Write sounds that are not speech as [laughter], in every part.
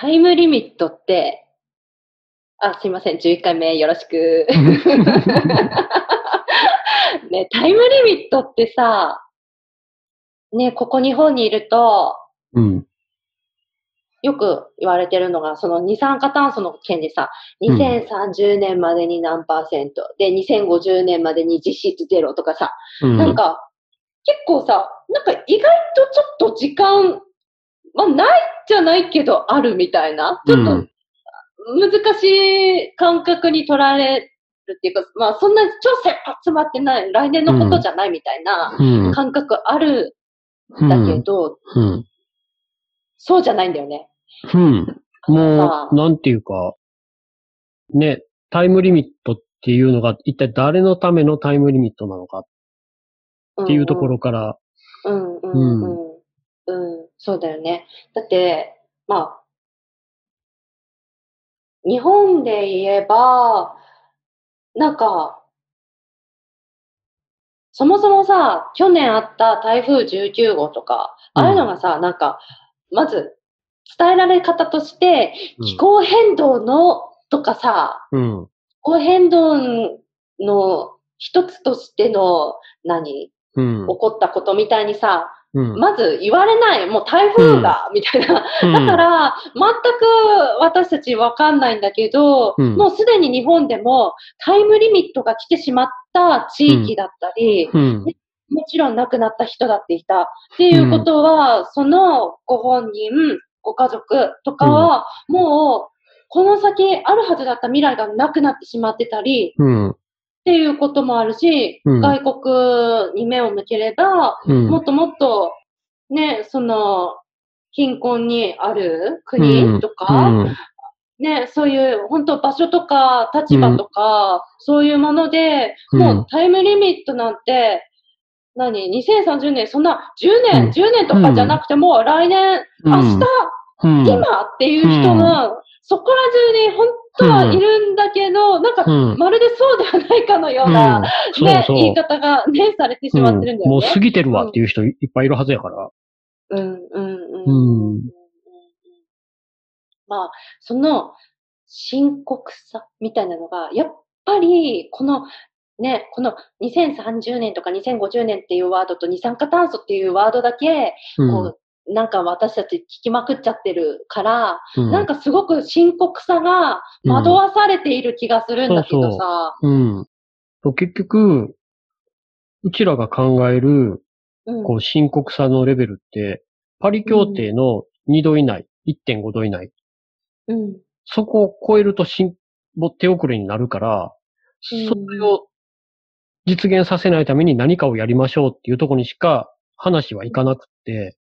タイムリミットって、あ、すいません、11回目よろしく。[laughs] ね、タイムリミットってさ、ね、ここ日本にいると、うん。よく言われてるのが、その二酸化炭素の件でさ、うん2030年までに何パーセント、で、2050年までに実質ゼロとかさ、うん。なんか、結構さ、なんか意外とちょっと時間、まあないじゃないけどあるみたいな、ちょっと難しい感覚に取られるっていうか、まあそんな超切羽詰まってない、来年のことじゃないみたいなうん。感覚あるうんだけど、うん。そうじゃないんだよね。うん。もう、なんていうか、ね、タイムリミットっていうのが一体誰のためのタイムリミットなのかっていうところから、うんうんうんうん。うん、そうだよね。だって、まあ、日本で言えば、なんか、そもそもさ、去年あった台風19号とか、ああいうのがさ、なんか、まず、伝えられ方として、気候変動のとかさ、うん。気候変動の一つとしての、何？うん。起こったことみたいにさ、うん。まず言われない、もう台風が、みたいな。だから、全く私たちわかんないんだけど、うんもうすでに日本でもタイムリミットが来てしまった地域だったり、うん。もちろん亡くなった人だっていた。っていうことは、そのご本人、ご家族とかは、もう、この先あるはずだった未来がなくなってしまってたり、うん。っていうこともあるし、うん。外国に目を向ければ、うん。もっともっと、ね、その、貧困にあるう国ん。とか、うん。ね、そういう、本当場所とか立場とか、そういうもので、うん。もうタイムリミットなんて、何 ?2030 年、そんな10年、うん。10年とかじゃなくても、来年、うん。明日、うん。今っていう人が、そこら中に本当はいるんだけど、なんか、うん。まるでそうではないかのような、うんね、そうそう。言い方がね、されてしまってるんだよね。もう過ぎてるわっていう人いっぱいいるはずやから。うん、うん、うん。うんまあ、その深刻さみたいなのが、やっぱり、この、ね、この2030年とか2050年っていうワードと二酸化炭素っていうワードだけ、うんこう、なんか私たち聞きまくっちゃってるから、うん。なんかすごく深刻さが惑わされている気がするんだけどさ、うん。そう結局、うちらが考える、うん。こう、深刻さのレベルって、パリ協定の2度以内、1.5度以内、うん、そこを超えると進歩手遅れになるから、うん。それを実現させないために何かをやりましょうっていうところにしか話はいかなくって、うん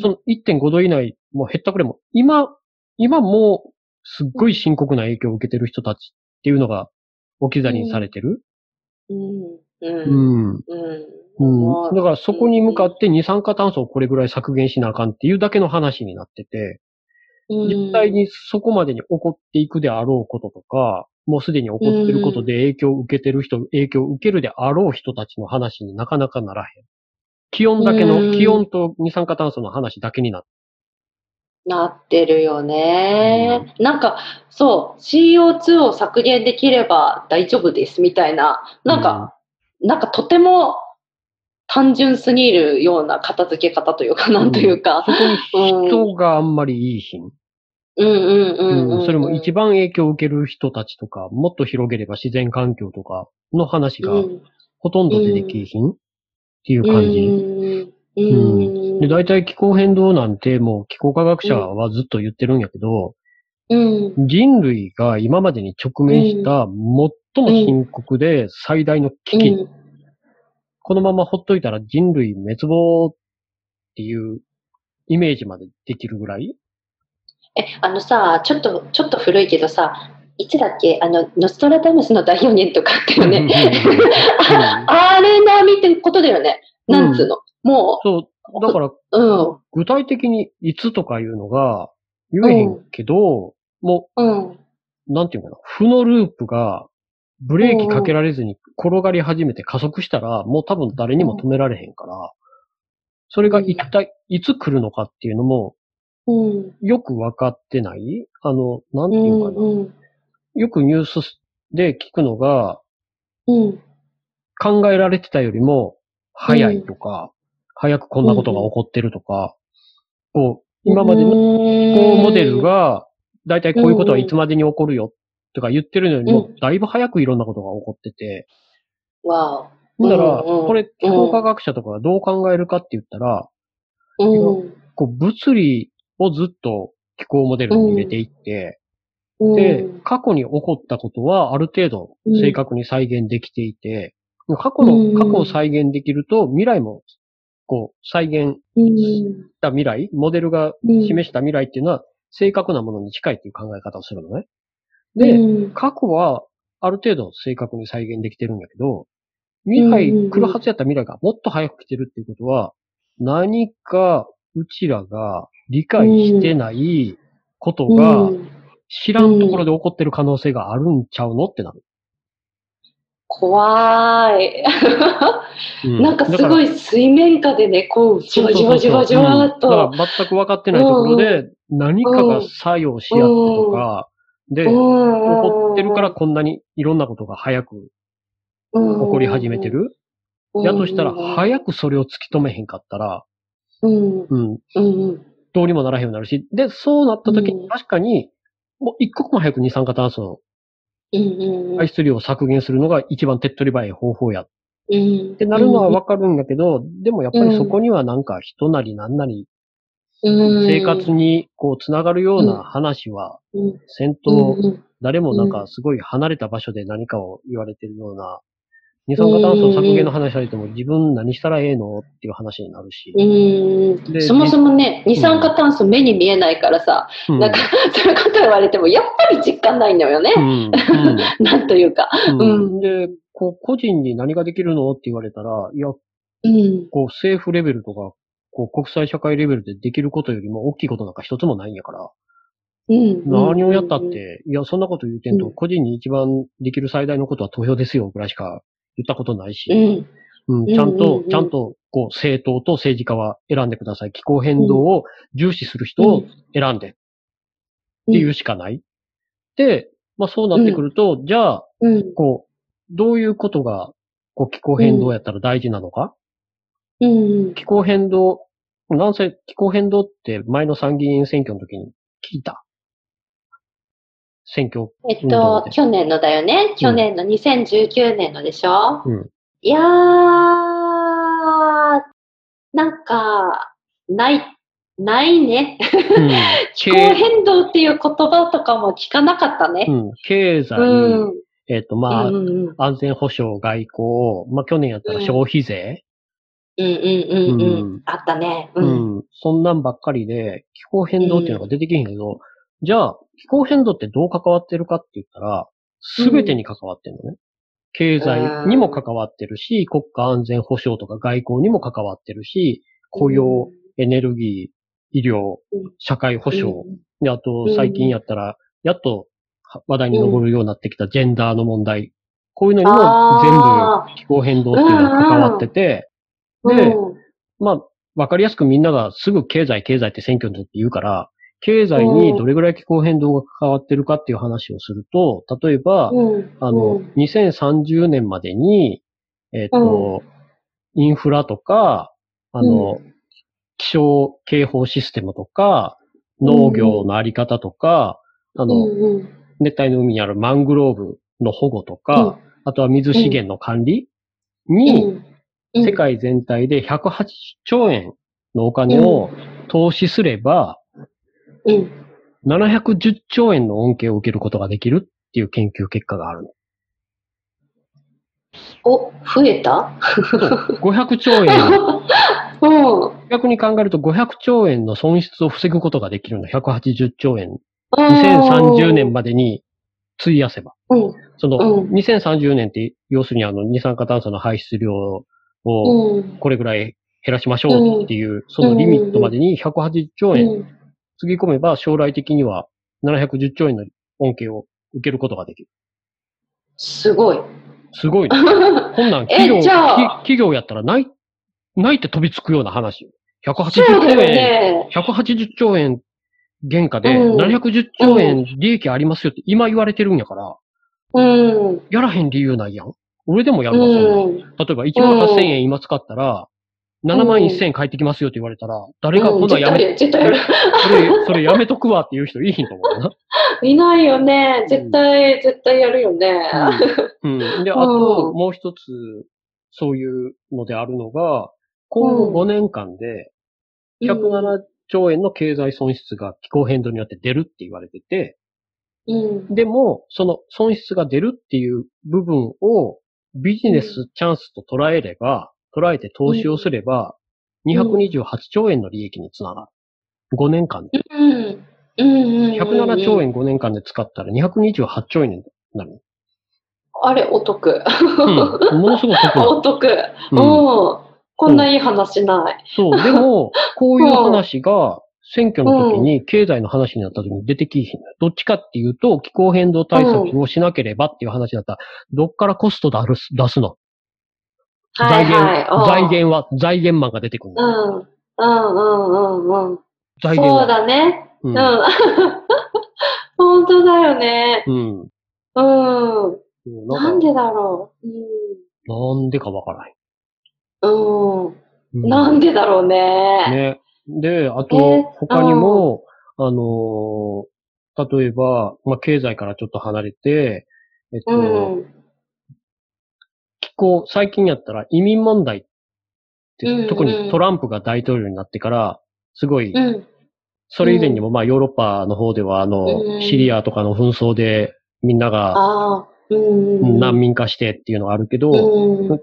その1.5度以内、もう減ったくれも、今、今もうすっごい深刻な影響を受けてる人たちっていうのが置き去りにされてる。うん、ううん、ん。うん。うん。だからそこに向かって二酸化炭素をこれぐらい削減しなあかんっていうだけの話になってて、うん実際にそこまでに起こっていくであろうこととか、もうすでに起こってることで影響を受けてる人、影響を受けるであろう人たちの話になかなかならへん。気温だけの、うん。気温と二酸化炭素の話だけになって。なってるよね。なんか、そう、CO2 を削減できれば大丈夫ですみたいな、なんか、なんかとても単純すぎるような片付け方というか、なんというか。そこに人があんまりいいひん。うんうんうんうん、うんそれも一番影響を受ける人たちとか、もっと広げれば自然環境とかの話がうん。ほとんど出てきひんっていう感じ。うん。うん。で、大体気候変動なんてもう気候科学者はずっと言ってるんやけど、うん。人類が今までに直面した最も深刻で最大の危機、うんこのままほっといたら人類滅亡っていうイメージまでできるぐらい？え、あのさ、ちょっと、ちょっと古いけどさ、いつだっけ？あの、ノストラダムスの第4年とかあったよね。うん [laughs] あれ並みってことだよね。なんつうの？もそう、だからう、うん、具体的にいつとかいうのが言えへんけど、もうん。う、なんていうかな、負のループがブレーキかけられずに転がり始めて加速したら、もう多分誰にも止められへんから、それが一体いつ来るのかっていうのもうん。よくわかってない？あの、なんていうかな？うん。よくニュースで聞くのが、うん。考えられてたよりも早いとか、早くこんなことが起こってるとか、こう、今までのこうモデルが、だいたいこういうことはいつまでに起こるよとか言ってるのよりも、だいぶ早くいろんなことが起こってて、わだから、これ、気候科学者とかがどう考えるかって言ったら。こう、物理をずっと気候モデルに入れていって、で、過去に起こったことはある程度正確に再現できていて、過去うん。の、過去を再現できると未来も、こう、再現うん。した未来、モデルがうん示した未来っていうのは正確なものに近いっていう考え方をするのね。で、うん、過去はある程度正確に再現できてるんだけど、未来、来るはずやった未来がもっと早く来てるっていうことは、何かうちらが理解してないことがうん知らんところで起こってる可能性があるんちゃうの？ってなる。怖い。うなんかすごい、い水面下でね、こう、じわじわじわじわっうんと。だから全く分かってないところで何かが作用し合ってとか、で、起起こってるからこんなにいろんなことが早く起起こり始めてる？やとしたら、早くそれを突き止めへんかったら、うん。うん、うん。どうにもならへんようになるし、で、そうなった時うんに確かに、もう一刻も早く二酸化炭素うん。の排出量を削減するのが一番手っ取り早い方法やっうん。てなるのはわかるんだけど、でもやっぱりそこにはなんか人なりなんなりうん、生活にこうつながるような話は、うん、戦うん闘、誰もなんかすごい離れた場所で何かを言われてるような、二酸化炭素削減の話されても自分何したらええのっていう話になるし。うん。でそもそもね、二酸化炭素目に見えないからさ、うん。なんか、そういうこと言われても、やっぱり実感ないのよね。うん。うん。[laughs] なんというか。うん。うん。で、こう、個人に何ができるのって言われたら、いや、うん。こう、政府レベルとか、こう、国際社会レベルでできることよりも大きいことなんか一つもないんやから、うん。何をやったって、いや、そんなこと言うてんと、うん。個人に一番できる最大のことは投票ですよ、ぐらいしか言ったことないし、うん。うん、ちゃんとちゃんと、こう、政党と政治家は選んでください。気候変動を重視する人を選んで、っていうしかない。で、まあそうなってくると、じゃあ、うん。こう、どういうことが、こう、気候変動やったら大事なのか、うん。気候変動、なんせ気候変動って前の参議院選挙の時に聞いた。選挙。えっと去年のだよね？去年の2019年のでしょ、うんいやー、なんか、ない、ないね。うん [laughs] 気候変動っていう言葉とかも聞かなかったね。うん、経済、うん。えっ、と、まあ、うんうんうん安全保障、外交、まあ去年やったら消費税、うんうんうんううんん。あったね。ううんん。そんなんばっかりで、気候変動っていうのが出てけへんけど、じゃあ、気候変動ってどう関わってるかって言ったら、すべてに関わってるのね。経済にも関わってるし、国家安全保障とか外交にも関わってるし、雇用、エネルギー、医療うん、社会保障、うん。で、あと最近やったら、やっと話題に上るようになってきたジェンダーの問題。こういうのにもあ全部気候変動っていうのが関わってて、でうん。まあ、わかりやすくみんながすぐ経済経済って選挙の時言うから、経済にどれぐらい気候変動が関わってるかっていう話をすると、例えば、うん。あの、うん。2030年までに、えっ、と、インフラとか、あの、気象警報システムとか、農業のあり方とか、あうの、熱帯の海にあるマングローブの保護とか、あとは水資源の管理に、うん。世界全体で180兆円のお金を投資すれば、うん710兆円の恩恵を受けることができるっていう研究結果があるの。お、増えた？500兆円、[laughs] [laughs] うん。逆に考えると500兆円の損失を防ぐことができるの。180兆円。2030年までに費やせば。うん。その、うん2030年って、要するにあの、二酸化炭素の排出量をうん。これぐらい減らしましょうっていう、そのリミットまでに180兆円うんつぎ込めば将来的には710兆円の恩恵を受けることができる。すごい。すごいね。[laughs] こんなん企業、企業やったらない、ないって飛びつくような話よ。180そうだよ兆円、ね。180兆円原価でうん710兆円利益ありますよって今言われてるんやから、うん。やらへん理由ないやん。俺でもやるわ、そん。例えば1万8000円今使ったら、7万1000円返ってきますよって言われたら、誰がこんなんやめ、絶対やる。それ、それやめとくわっていう人いいひんと思うな。いないよね。絶対、絶対やるよね。うん。うん。で、あと、もう一つ、そういうのであるのが、今後5年間で、107兆円の経済損失が気候変動によって出るって言われてて、うん。でも、その損失が出るっていう部分をビジネスチャンスと捉えれば、捉えて投資をすれば、228兆円の利益につながる。5年間で。うん。うん。うん。107兆円5年間で使ったら228兆円になる。あれ、お得。うん。ものすごく得な [laughs] お得。うん。うんこんないい話ない。そう。でも、[laughs] こういう話が、選挙の時に経済の話になった時に出てきひん。どっちかっていうと、気候変動対策をしなければっていう話だったら、どっからコスト出す出すの？はい財源、はい。財源は、財源マンが出てくるの。うん。うんうんうんうん。財源は。そうだね。ううんん。[laughs] 本当だよね。うん。うん。なんんでだろう。なんでかわからへん。うん。なんでだろうね。ね。で、あえとー、他にも、あのー例えば、まあ、経済からちょっと離れて、えっと、うん。気候、最近やったら移民問題って、うんうん特にトランプが大統領になってから、すごい、うん。それ以前にも、まあ、ヨーロッパの方では、あの、うんシリアとかの紛争で、みんなが。難民化してっていうのがあるけど。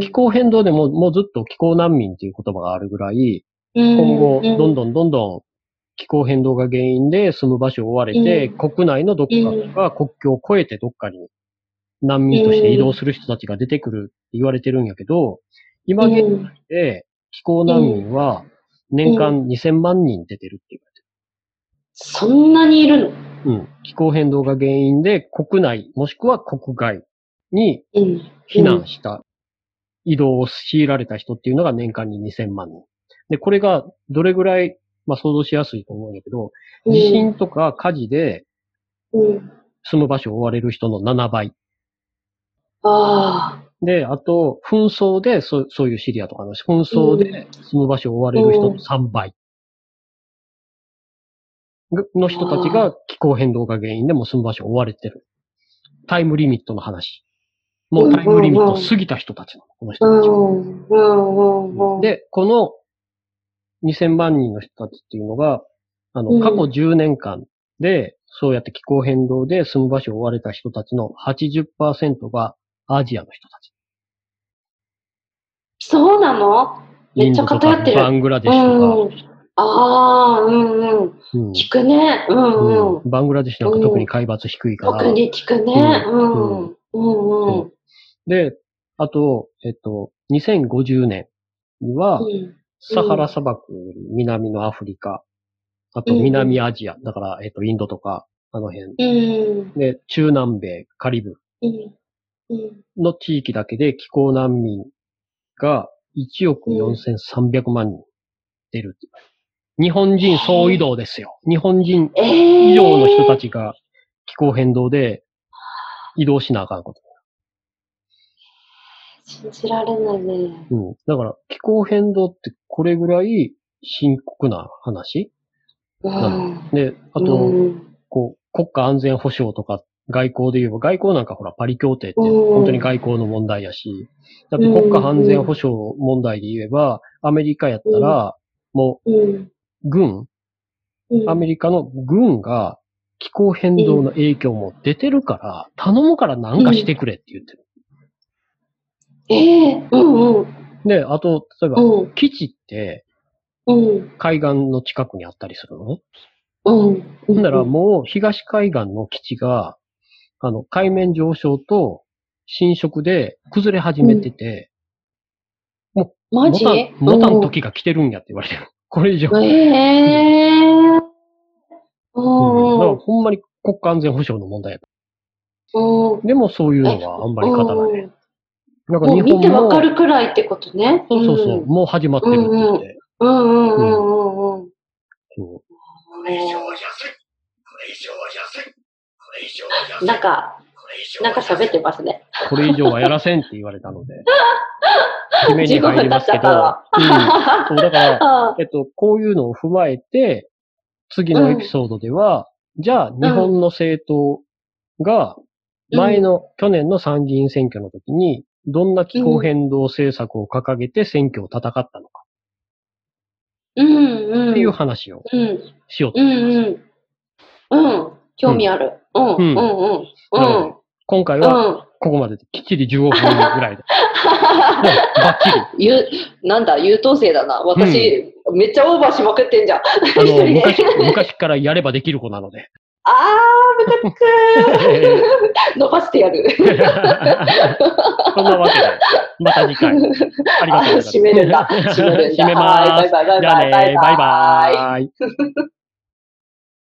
気候変動でも、もうずっと気候難民っていう言葉があるぐらい、今今後、どんどんどんどん気候変動が原因で住む場所を追われて、うん国内のどっかとか国境を越えてどっかに難民として移動する人たちが出てくるって言われてるんやけど、今現うん在で気候難民は年間2000万人出てるって言われてそんなにいるの？る。うん。気候変動が原因で国内もしくは国外にうん。避難した、移動を強いられた人っていうのが年間に2000万人。で、これがどれぐらい、まあ想像しやすいと思うんだけど、うん地震とか火事でうん。住む場所を追われる人の7倍。ああ。で、あと、紛争で、そうそういうシリアとかの紛争で住む場所を追われる人の3倍。ぐの人たちが気候変動が原因でもう住む場所を追われてる。タイムリミットの話。もうタイムリミット過ぎた人たちの、この人うたちは。で、この2000万人の人たちっていうのが、あの、うん過去10年間で、そうやって気候変動で住む場所を追われた人たちの80%がアジアの人たち。そうなの？めっちゃ偏ってるバングラデシュとか、うん。ああ、うんうん。うん聞くね。うんうん。バングラデシュなんか特に海抜低いから。特に聞くね。ううんん。うんうん。で、あと、えっと、2050年には、サハラ砂漠南のアフリカ、あと南アジア、だから、えっと、インドとか、あの辺、うん。で、中南米、カリブ。の地域だけで気候難民が1億4300万人出る日本人総移動ですよ。日本人ええ以上の人たちが気候変動で移動しなあかんこと。信じられないね。うん。だから気候変動ってこれぐらい深刻な話？うん。で、あと、うんこう、国家安全保障とか外交で言えば、外交なんかほらパリ協定ってうん本当に外交の問題やし、だって国家安全保障問題で言えば、アメリカやったら、もう軍、うん。アメリカの軍が気候変動の影響も出てるから、頼むからなんかしてくれって言ってる。ええうんうん。で、あと、例えば、うん。基地ってうん。海岸の近くにあったりするのね。うん。ほんならもう東海岸の基地が、あの、海面上昇と侵食で崩れ始めてて、マジ？もたん、もたん時が来てるんやって言われてる。[laughs] これ以上。ええうんだうん。からほんまに国家安全保障の問題や。うん。でもそういうのはあんまり語らない。なんかもう見て日本も、わかるくらいってことね。そうそうそう、んもう始まってるって言って。うんうんうんうんうん。そうこれ以上は安い。これ以上は安い。なんか、これ以上なんか喋ってる。ますね。これ以上はやらせんって言われたので、決めに15分経っ入りますけど。うん、そうだから、[laughs] あえっと、こういうのを踏まえて、次のエピソードでは、じゃあ、日本の政党が、前の、去年の参議院選挙の時に、どんな気候変動政策を掲げて選挙を戦ったのかうんうん。っていう話をうん。しようとう思います。んうん。うん。興味ある。うん。うん。うん。うん。うん。今回は、ここまでできっちり15分ぐらいで。[laughs] バッチリ。ゆなんだ、優等生だな。私、めっちゃオーバーしまくってんじゃん。あ一の、昔、昔からやればできる子なので。あー、ムカつく。[laughs] 伸ばしてやる。そんなわけで、また次回。ありがとうございます。閉めるんだ。閉めるんだ。[laughs] 閉めます。はいバイバイバイバイバイバイ。